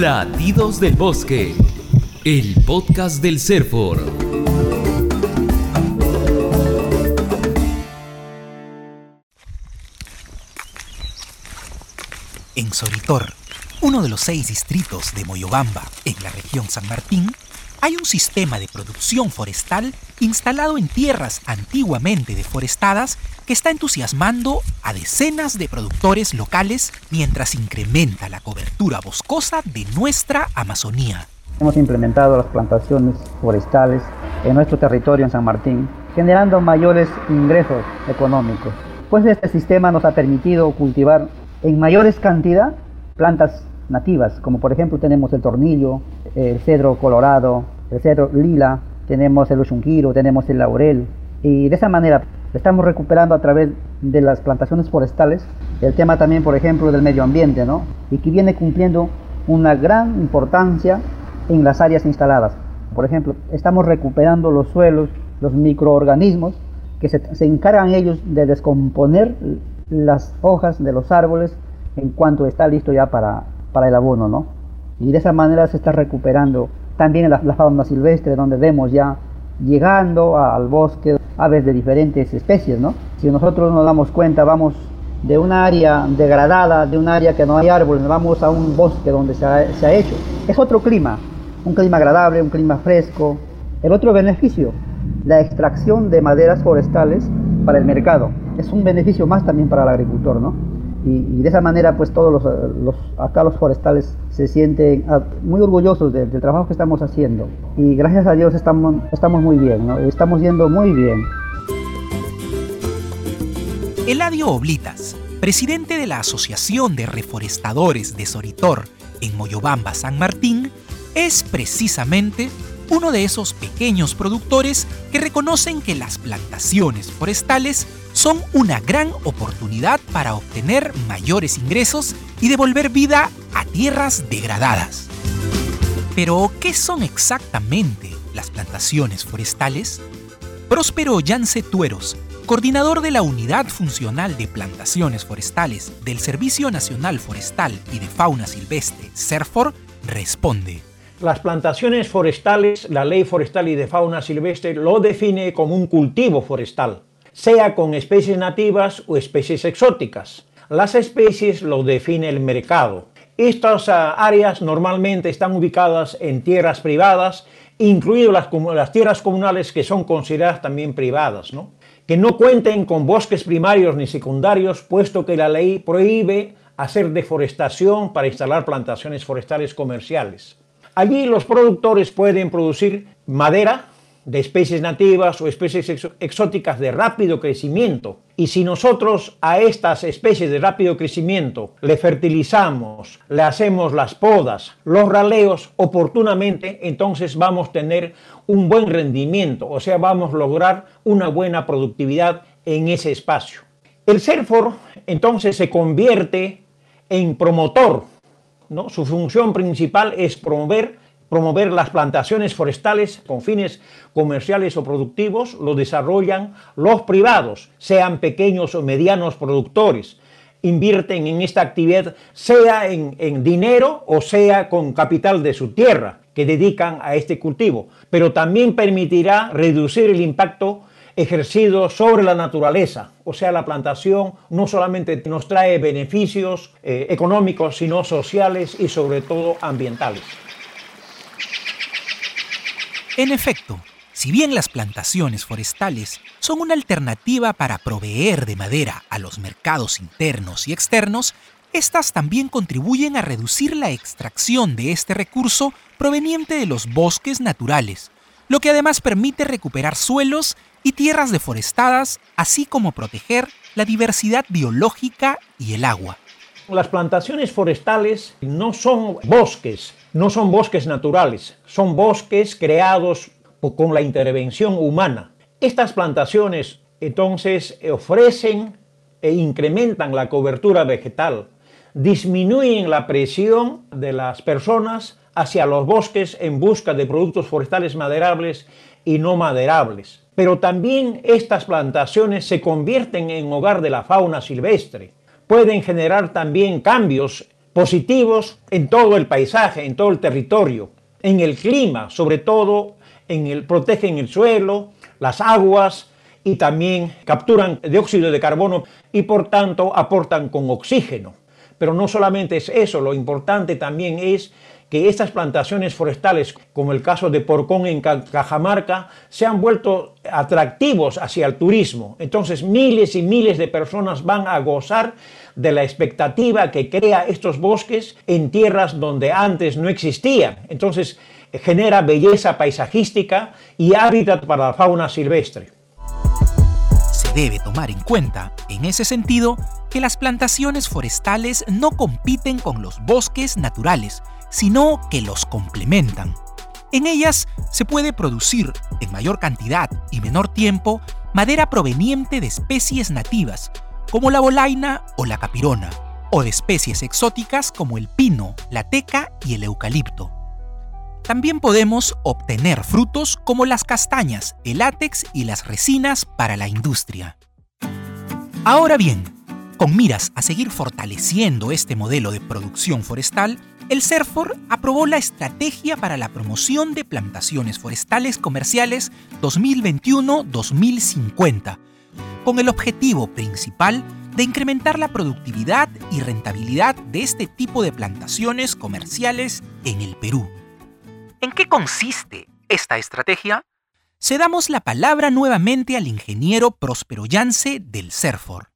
Latidos del Bosque, el podcast del CERFOR. En Soritor, uno de los seis distritos de Moyobamba, en la región San Martín, hay un sistema de producción forestal instalado en tierras antiguamente deforestadas que está entusiasmando a decenas de productores locales mientras incrementa la cobertura boscosa de nuestra Amazonía. Hemos implementado las plantaciones forestales en nuestro territorio en San Martín, generando mayores ingresos económicos. Pues este sistema nos ha permitido cultivar en mayores cantidad plantas nativas, como por ejemplo tenemos el tornillo, el cedro colorado, el cedro lila, tenemos el oshunquiro, tenemos el laurel, y de esa manera estamos recuperando a través de las plantaciones forestales el tema también, por ejemplo, del medio ambiente, ¿no? Y que viene cumpliendo una gran importancia en las áreas instaladas. Por ejemplo, estamos recuperando los suelos, los microorganismos que se, se encargan ellos de descomponer las hojas de los árboles en cuanto está listo ya para, para el abono, ¿no? Y de esa manera se está recuperando también la, la fauna silvestre, donde vemos ya llegando al bosque aves de diferentes especies, ¿no? Si nosotros nos damos cuenta, vamos de un área degradada, de un área que no hay árboles, vamos a un bosque donde se ha, se ha hecho. Es otro clima, un clima agradable, un clima fresco. El otro beneficio, la extracción de maderas forestales para el mercado. Es un beneficio más también para el agricultor, ¿no? Y, y de esa manera, pues todos los, los, acá los forestales se sienten ah, muy orgullosos de, del trabajo que estamos haciendo. Y gracias a Dios estamos, estamos muy bien, ¿no? Estamos yendo muy bien. Eladio Oblitas, presidente de la Asociación de Reforestadores de Soritor en Moyobamba, San Martín, es precisamente uno de esos pequeños productores que reconocen que las plantaciones forestales son una gran oportunidad para obtener mayores ingresos y devolver vida a tierras degradadas. Pero, ¿qué son exactamente las plantaciones forestales? Próspero Yance Tueros, coordinador de la Unidad Funcional de Plantaciones Forestales del Servicio Nacional Forestal y de Fauna Silvestre, CERFOR, responde. Las plantaciones forestales, la ley forestal y de fauna silvestre lo define como un cultivo forestal, sea con especies nativas o especies exóticas. Las especies lo define el mercado. Estas uh, áreas normalmente están ubicadas en tierras privadas, incluidas las, las, tierras comunales que son consideradas también privadas, ¿no? que no cuenten con bosques primarios ni secundarios, puesto que la ley prohíbe hacer deforestación para instalar plantaciones forestales comerciales. Allí los productores pueden producir madera de especies nativas o especies exóticas de rápido crecimiento. Y si nosotros a estas especies de rápido crecimiento le fertilizamos, le hacemos las podas, los raleos oportunamente, entonces vamos a tener un buen rendimiento, o sea, vamos a lograr una buena productividad en ese espacio. El CERFOR entonces se convierte en promotor ¿no? Su función principal es promover, promover las plantaciones forestales con fines comerciales o productivos, lo desarrollan los privados, sean pequeños o medianos productores. Invierten en esta actividad sea en, en dinero o sea con capital de su tierra que dedican a este cultivo, pero también permitirá reducir el impacto ejercido sobre la naturaleza. O sea, la plantación no solamente nos trae beneficios eh, económicos, sino sociales y sobre todo ambientales. En efecto, si bien las plantaciones forestales son una alternativa para proveer de madera a los mercados internos y externos, estas también contribuyen a reducir la extracción de este recurso proveniente de los bosques naturales, lo que además permite recuperar suelos y tierras deforestadas, así como proteger la diversidad biológica y el agua. Las plantaciones forestales no son bosques, no son bosques naturales, son bosques creados con la intervención humana. Estas plantaciones entonces ofrecen e incrementan la cobertura vegetal, disminuyen la presión de las personas hacia los bosques en busca de productos forestales maderables y no maderables. Pero también estas plantaciones se convierten en hogar de la fauna silvestre. Pueden generar también cambios positivos en todo el paisaje, en todo el territorio, en el clima, sobre todo en el, protegen el suelo, las aguas y también capturan dióxido de carbono y por tanto aportan con oxígeno. Pero no solamente es eso, lo importante también es que estas plantaciones forestales, como el caso de Porcón en Cajamarca, se han vuelto atractivos hacia el turismo. Entonces miles y miles de personas van a gozar de la expectativa que crea estos bosques en tierras donde antes no existían. Entonces genera belleza paisajística y hábitat para la fauna silvestre. Se debe tomar en cuenta, en ese sentido, que las plantaciones forestales no compiten con los bosques naturales, sino que los complementan. En ellas se puede producir, en mayor cantidad y menor tiempo, madera proveniente de especies nativas, como la bolaina o la capirona, o de especies exóticas como el pino, la teca y el eucalipto. También podemos obtener frutos como las castañas, el látex y las resinas para la industria. Ahora bien, con miras a seguir fortaleciendo este modelo de producción forestal, el CERFOR aprobó la Estrategia para la Promoción de Plantaciones Forestales Comerciales 2021-2050, con el objetivo principal de incrementar la productividad y rentabilidad de este tipo de plantaciones comerciales en el Perú. ¿En qué consiste esta estrategia? Se damos la palabra nuevamente al ingeniero Próspero Yance del CERFOR.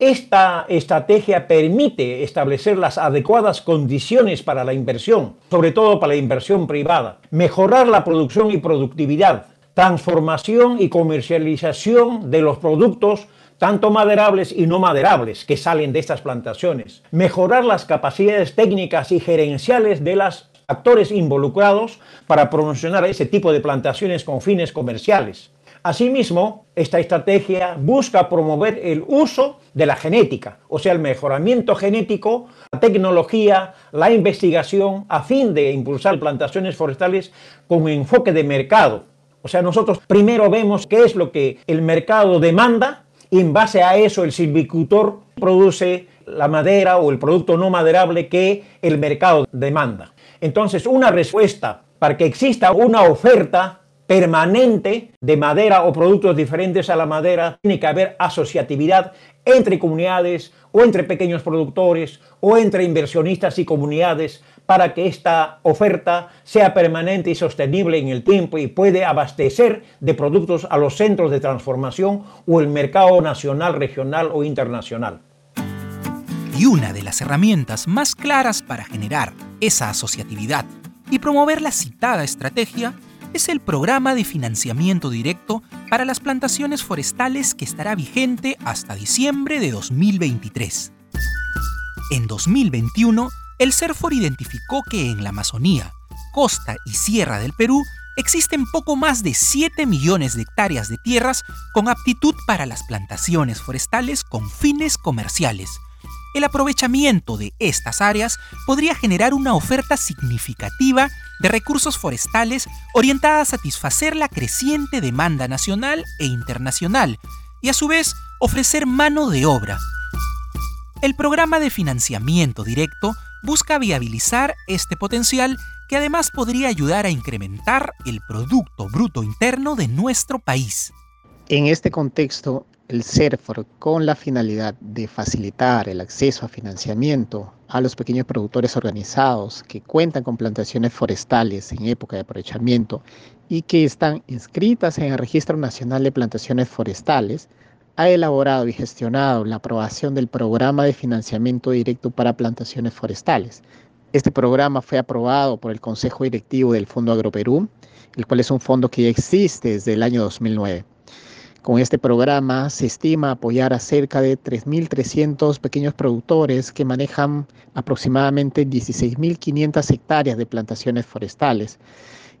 Esta estrategia permite establecer las adecuadas condiciones para la inversión, sobre todo para la inversión privada, mejorar la producción y productividad, transformación y comercialización de los productos tanto maderables y no maderables que salen de estas plantaciones, mejorar las capacidades técnicas y gerenciales de los actores involucrados para promocionar ese tipo de plantaciones con fines comerciales, Asimismo, esta estrategia busca promover el uso de la genética, o sea, el mejoramiento genético, la tecnología, la investigación, a fin de impulsar plantaciones forestales con enfoque de mercado. O sea, nosotros primero vemos qué es lo que el mercado demanda y en base a eso el silvicultor produce la madera o el producto no maderable que el mercado demanda. Entonces, una respuesta para que exista una oferta permanente de madera o productos diferentes a la madera, tiene que haber asociatividad entre comunidades o entre pequeños productores o entre inversionistas y comunidades para que esta oferta sea permanente y sostenible en el tiempo y puede abastecer de productos a los centros de transformación o el mercado nacional, regional o internacional. Y una de las herramientas más claras para generar esa asociatividad y promover la citada estrategia es el programa de financiamiento directo para las plantaciones forestales que estará vigente hasta diciembre de 2023. En 2021, el CERFOR identificó que en la Amazonía, costa y sierra del Perú existen poco más de 7 millones de hectáreas de tierras con aptitud para las plantaciones forestales con fines comerciales. El aprovechamiento de estas áreas podría generar una oferta significativa de recursos forestales orientada a satisfacer la creciente demanda nacional e internacional y a su vez ofrecer mano de obra. El programa de financiamiento directo busca viabilizar este potencial que además podría ayudar a incrementar el Producto Bruto Interno de nuestro país. En este contexto, el CERFOR, con la finalidad de facilitar el acceso a financiamiento a los pequeños productores organizados que cuentan con plantaciones forestales en época de aprovechamiento y que están inscritas en el Registro Nacional de Plantaciones Forestales, ha elaborado y gestionado la aprobación del programa de financiamiento directo para plantaciones forestales. Este programa fue aprobado por el Consejo Directivo del Fondo Agroperú, el cual es un fondo que ya existe desde el año 2009. Con este programa se estima apoyar a cerca de 3.300 pequeños productores que manejan aproximadamente 16.500 hectáreas de plantaciones forestales.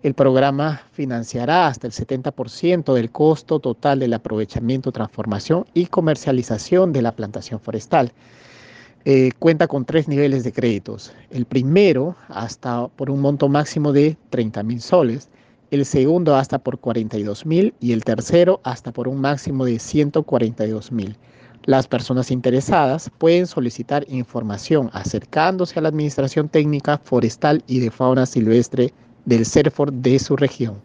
El programa financiará hasta el 70% del costo total del aprovechamiento, transformación y comercialización de la plantación forestal. Eh, cuenta con tres niveles de créditos. El primero hasta por un monto máximo de 30 mil soles el segundo hasta por 42 mil y el tercero hasta por un máximo de 142 mil. Las personas interesadas pueden solicitar información acercándose a la Administración Técnica Forestal y de Fauna Silvestre del CERFOR de su región.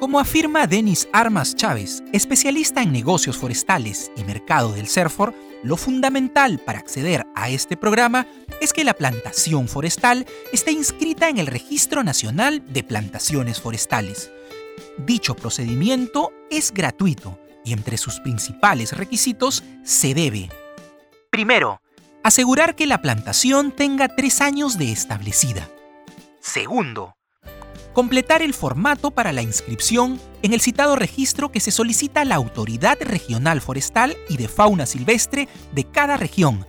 Como afirma Denis Armas Chávez, especialista en negocios forestales y mercado del CERFOR, lo fundamental para acceder a este programa es que la plantación forestal esté inscrita en el Registro Nacional de Plantaciones Forestales. Dicho procedimiento es gratuito y entre sus principales requisitos se debe Primero, asegurar que la plantación tenga tres años de establecida. Segundo, completar el formato para la inscripción en el citado registro que se solicita a la Autoridad Regional Forestal y de Fauna Silvestre de cada región.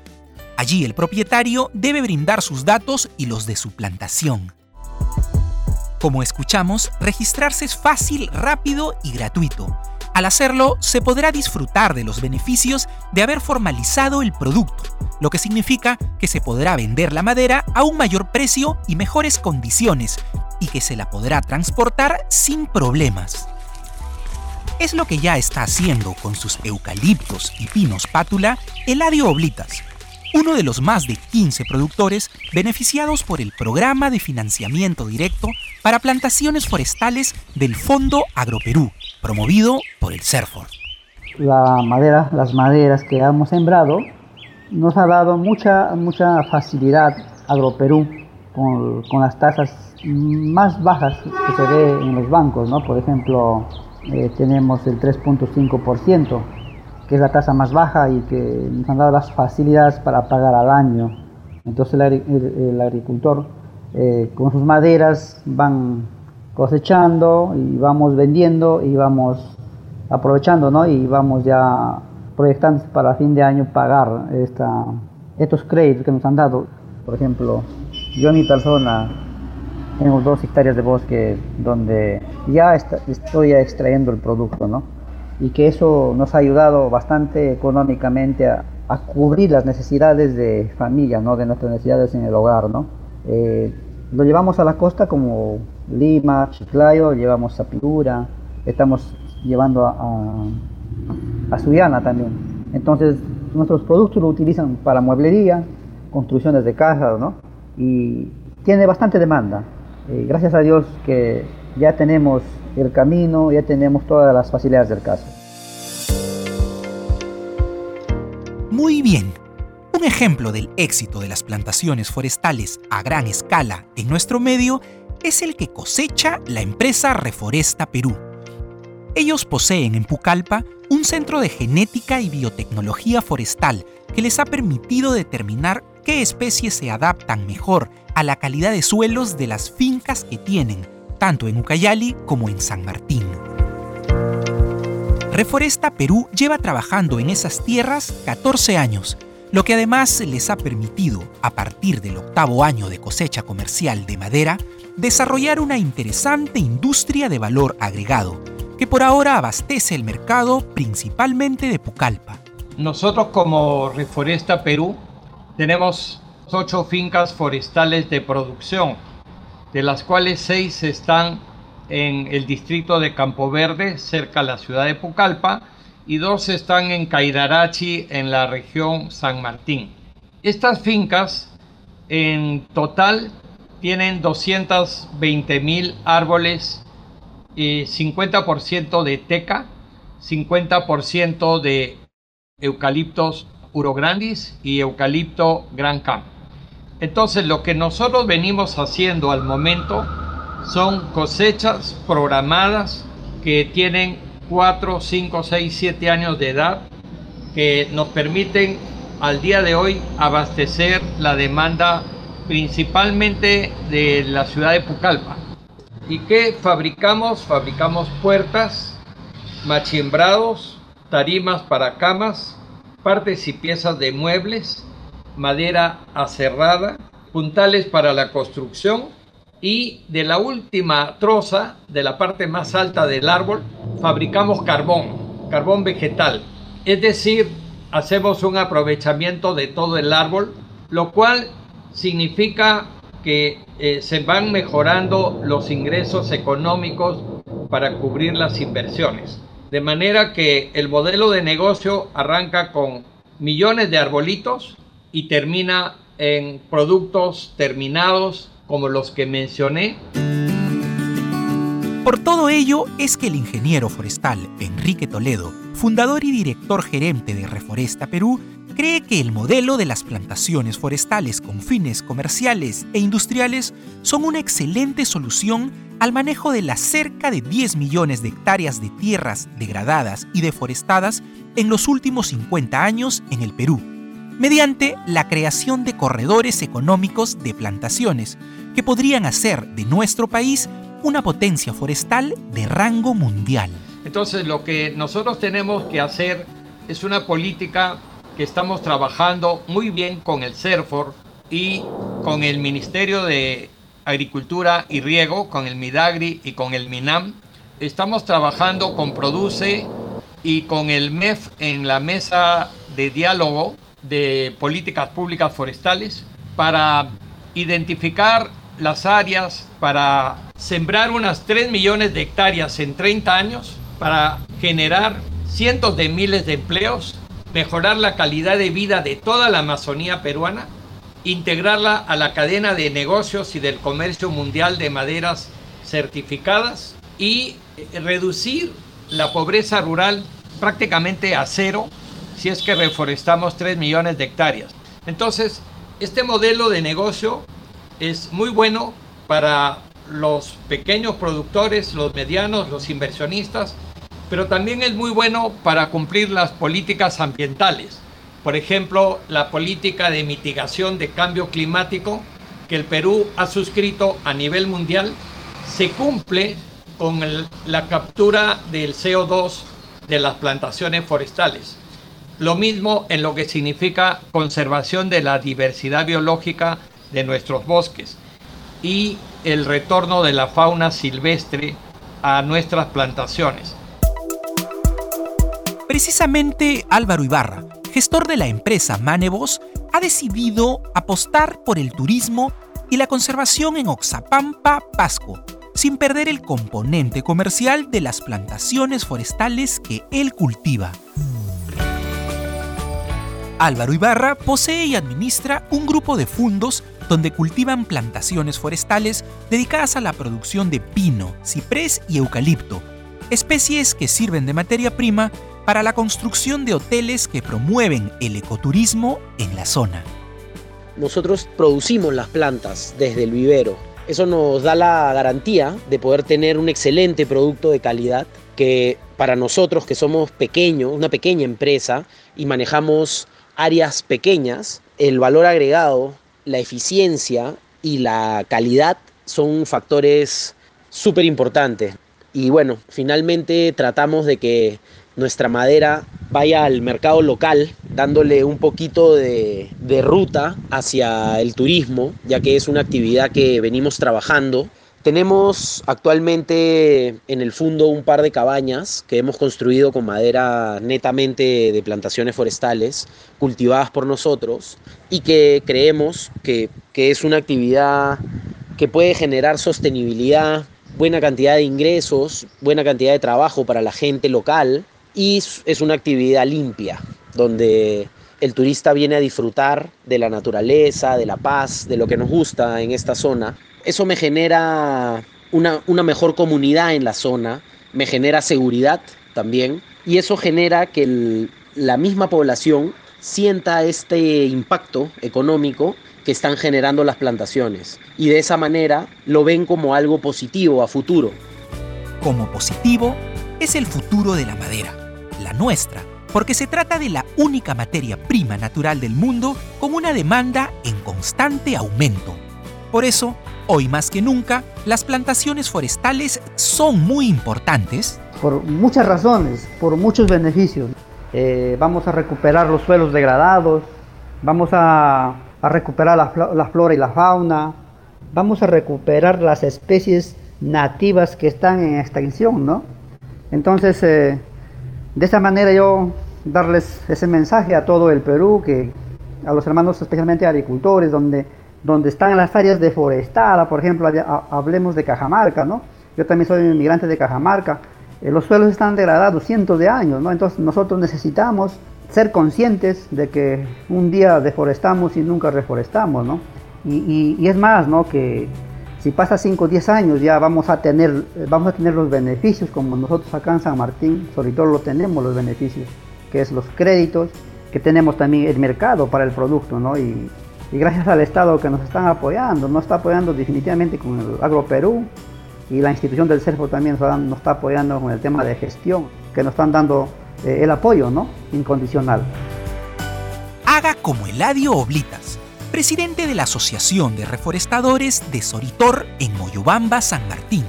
Allí el propietario debe brindar sus datos y los de su plantación. Como escuchamos, registrarse es fácil, rápido y gratuito. Al hacerlo, se podrá disfrutar de los beneficios de haber formalizado el producto, lo que significa que se podrá vender la madera a un mayor precio y mejores condiciones, y que se la podrá transportar sin problemas. Es lo que ya está haciendo con sus eucaliptos y pinos pátula Eladio Oblitas, uno de los más de 15 productores beneficiados por el programa de financiamiento directo para plantaciones forestales del Fondo Agroperú, promovido por el CERFOR. La madera, las maderas que hemos sembrado nos ha dado mucha, mucha facilidad Agroperú con, con las tasas más bajas que se ve en los bancos, ¿no? Por ejemplo, eh, tenemos el 3.5%, que es la tasa más baja y que nos han dado las facilidades para pagar al año. Entonces el, agricultor eh, con sus maderas van cosechando y vamos vendiendo y vamos aprovechando, ¿no? Y vamos ya proyectando para fin de año pagar esta, estos créditos que nos han dado. Por ejemplo, yo mi persona tengo dos hectáreas de bosque donde ya estoy extrayendo el producto, ¿no? Y que eso nos ha ayudado bastante económicamente a, cubrir las necesidades de familia, ¿no? De nuestras necesidades en el hogar, ¿no? Eh, lo llevamos a la costa como Lima, Chiclayo, llevamos a estamos llevando a, a, Suyana también. Entonces, nuestros productos lo utilizan para mueblería, construcciones de casas, ¿no? Y tiene bastante demanda. Eh, gracias a Dios que ya tenemos el camino, ya tenemos todas las facilidades del caso. Muy bien. Un ejemplo del éxito de las plantaciones forestales a gran escala en nuestro medio es el que cosecha la empresa Reforesta Perú. Ellos poseen en Pucallpa un centro de genética y biotecnología forestal que les ha permitido determinar qué especies se adaptan mejor a la calidad de suelos de las fincas que tienen, tanto en Ucayali como en San Martín. Reforesta Perú lleva trabajando en esas tierras 14 años, lo que además les ha permitido, a partir del octavo año de cosecha comercial de madera, desarrollar una interesante industria de valor agregado, que por ahora abastece el mercado principalmente de Pucallpa. Nosotros como Reforesta Perú tenemos ocho fincas forestales de producción, de las cuales seis están en el distrito de Campo Verde, cerca de la ciudad de Pucallpa, y dos están en Cairarachi, en la región San Martín. Estas fincas en total tienen 220 mil árboles, y 50% de teca, 50% de eucaliptos urograndis y eucalipto gran campo. Entonces lo que nosotros venimos haciendo al momento son cosechas programadas que tienen 4, 5, 6, 7 años de edad que nos permiten al día de hoy abastecer la demanda principalmente de la ciudad de Pucallpa. ¿Y qué fabricamos? Fabricamos puertas, machimbrados, tarimas para camas, partes y piezas de muebles, madera aserrada, puntales para la construcción y de la última troza, de la parte más alta del árbol, fabricamos carbón, carbón vegetal. Es decir, hacemos un aprovechamiento de todo el árbol, lo cual significa que eh, se van mejorando los ingresos económicos para cubrir las inversiones. De manera que el modelo de negocio arranca con millones de arbolitos y termina en productos terminados como los que mencioné. Por todo ello es que el ingeniero forestal Enrique Toledo, fundador y director gerente de Reforesta Perú, cree que el modelo de las plantaciones forestales con fines comerciales e industriales son una excelente solución al manejo de las cerca de 10 millones de hectáreas de tierras degradadas y deforestadas en los últimos 50 años en el Perú, mediante la creación de corredores económicos de plantaciones que podrían hacer de nuestro país una potencia forestal de rango mundial. Entonces lo que nosotros tenemos que hacer es una política que estamos trabajando muy bien con el CERFOR y con el Ministerio de Agricultura y Riego, con el MIDAGRI y con el MINAM. Estamos trabajando con Produce y con el MEF en la mesa de diálogo de políticas públicas forestales para identificar las áreas, para sembrar unas 3 millones de hectáreas en 30 años, para generar cientos de miles de empleos, mejorar la calidad de vida de toda la Amazonía peruana, integrarla a la cadena de negocios y del comercio mundial de maderas certificadas y reducir la pobreza rural prácticamente a cero si es que reforestamos 3 millones de hectáreas. Entonces, este modelo de negocio es muy bueno para los pequeños productores, los medianos, los inversionistas, pero también es muy bueno para cumplir las políticas ambientales. Por ejemplo, la política de mitigación de cambio climático que el Perú ha suscrito a nivel mundial se cumple con la captura del CO2 de las plantaciones forestales. Lo mismo en lo que significa conservación de la diversidad biológica de nuestros bosques y el retorno de la fauna silvestre a nuestras plantaciones. Precisamente Álvaro Ibarra, gestor de la empresa Manevos, ha decidido apostar por el turismo y la conservación en Oxapampa, Pasco, sin perder el componente comercial de las plantaciones forestales que él cultiva. Álvaro Ibarra posee y administra un grupo de fundos donde cultivan plantaciones forestales dedicadas a la producción de pino, ciprés y eucalipto, especies que sirven de materia prima para la construcción de hoteles que promueven el ecoturismo en la zona. Nosotros producimos las plantas desde el vivero. Eso nos da la garantía de poder tener un excelente producto de calidad que para nosotros que somos pequeños, una pequeña empresa y manejamos áreas pequeñas, el valor agregado, la eficiencia y la calidad son factores súper importantes. Y bueno, finalmente tratamos de que nuestra madera vaya al mercado local, dándole un poquito de, de, ruta hacia el turismo, ya que es una actividad que venimos trabajando tenemos actualmente en el fondo un par de cabañas que hemos construido con madera netamente de plantaciones forestales, cultivadas por nosotros, y que creemos que, es una actividad que puede generar sostenibilidad, buena cantidad de ingresos, buena cantidad de trabajo para la gente local, y es una actividad limpia, donde el turista viene a disfrutar de la naturaleza, de la paz, de lo que nos gusta en esta zona eso me genera una, mejor comunidad en la zona, me genera seguridad también y eso genera que la misma población sienta este impacto económico que están generando las plantaciones y de esa manera lo ven como algo positivo a futuro. Como positivo es el futuro de la madera, la nuestra, porque se trata de la única materia prima natural del mundo con una demanda en constante aumento. Por eso, Hoy más que nunca, las plantaciones forestales son muy importantes. Por muchas razones, por muchos beneficios. Eh, vamos a recuperar los suelos degradados, vamos a, recuperar la, flora y la fauna, vamos a recuperar las especies nativas que están en extinción, ¿no? Entonces, eh, de esa manera yo darles ese mensaje a todo el Perú, que a los hermanos especialmente agricultores, donde donde están las áreas deforestadas, por ejemplo, hablemos de Cajamarca, ¿no? Yo también soy inmigrante de Cajamarca. eh, los suelos están degradados cientos de años, ¿no? Entonces nosotros necesitamos ser conscientes de que un día deforestamos y nunca reforestamos, ¿no? Y, es más, ¿no? Que si pasa 5 o 10 años ya vamos a tener, vamos a tener los beneficios como nosotros acá en San Martín, sobre todo lo tenemos los beneficios, que es los créditos, que tenemos también el mercado para el producto, ¿no? Y, gracias al Estado que nos están apoyando, nos está apoyando definitivamente con el Agro Perú y la institución del CERFO también nos está apoyando con el tema de gestión, que nos están dando eh, el apoyo ¿no? incondicional. Haga como Eladio Oblitas, presidente de la Asociación de Reforestadores de Soritor en Moyobamba, San Martín.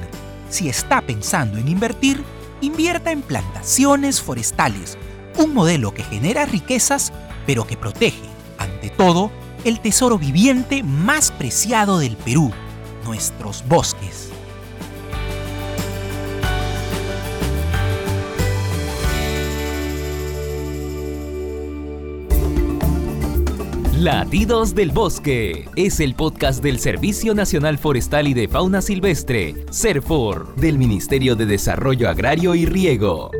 Si está pensando en invertir, invierta en plantaciones forestales, un modelo que genera riquezas, pero que protege, ante todo, el tesoro viviente más preciado del Perú, nuestros bosques. Latidos del Bosque es el podcast del Servicio Nacional Forestal y de Fauna Silvestre, CERFOR, del Ministerio de Desarrollo Agrario y Riego.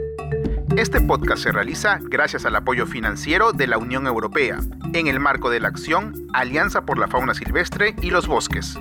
Este podcast se realiza gracias al apoyo financiero de la Unión Europea, en el marco de la acción Alianza por la Fauna Silvestre y los Bosques.